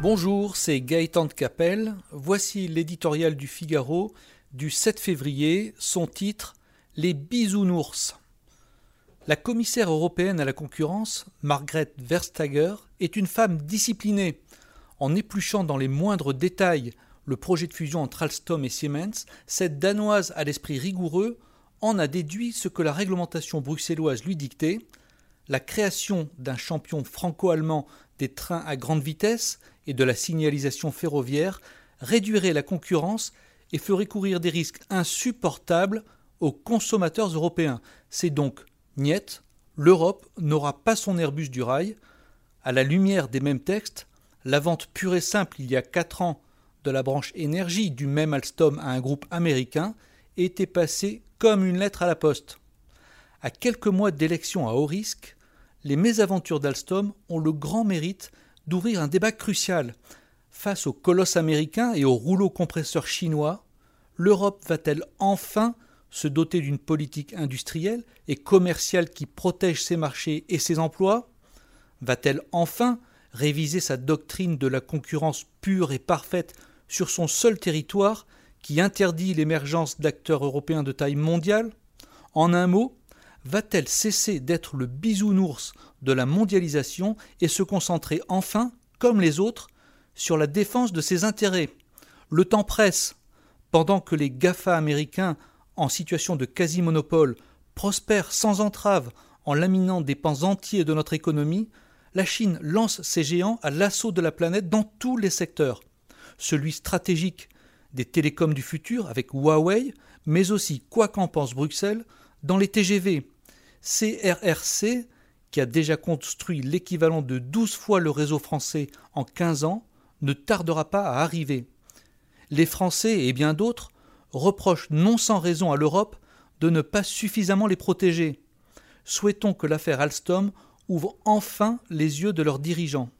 Bonjour, c'est Gaëtan de Capelle. Voici l'éditorial du Figaro du 7 février, son titre Les bisounours. La commissaire européenne à la concurrence, Margrethe Verstager, est une femme disciplinée. En épluchant dans les moindres détails le projet de fusion entre Alstom et Siemens, cette Danoise à l'esprit rigoureux en a déduit ce que la réglementation bruxelloise lui dictait la création d'un champion franco-allemand des trains à grande vitesse et de la signalisation ferroviaire réduirait la concurrence et ferait courir des risques insupportables aux consommateurs européens. C'est donc niet, l'Europe n'aura pas son Airbus du rail. À la lumière des mêmes textes, la vente pure et simple il y a 4 ans de la branche énergie du même Alstom à un groupe américain était passée comme une lettre à la poste. À quelques mois d'élection à haut risque, les mésaventures d'Alstom ont le grand mérite d'ouvrir un débat crucial. Face au colosse américain et au rouleau compresseur chinois, l'Europe va-t-elle enfin se doter d'une politique industrielle et commerciale qui protège ses marchés et ses emplois? Va-t-elle enfin réviser sa doctrine de la concurrence pure et parfaite sur son seul territoire qui interdit l'émergence d'acteurs européens de taille mondiale? En un mot, va-t-elle cesser d'être le bisounours de la mondialisation et se concentrer enfin, comme les autres, sur la défense de ses intérêts? Le temps presse. Pendant que les GAFA américains, en situation de quasi-monopole, prospèrent sans entrave en laminant des pans entiers de notre économie, la Chine lance ses géants à l'assaut de la planète dans tous les secteurs. Celui stratégique des télécoms du futur avec Huawei, mais aussi, quoi qu'en pense Bruxelles, dans les TGV. CRRC, qui a déjà construit l'équivalent de 12 fois le réseau français en 15 ans, ne tardera pas à arriver. Les Français et bien d'autres reprochent non sans raison à l'Europe de ne pas suffisamment les protéger. Souhaitons que l'affaire Alstom ouvre enfin les yeux de leurs dirigeants.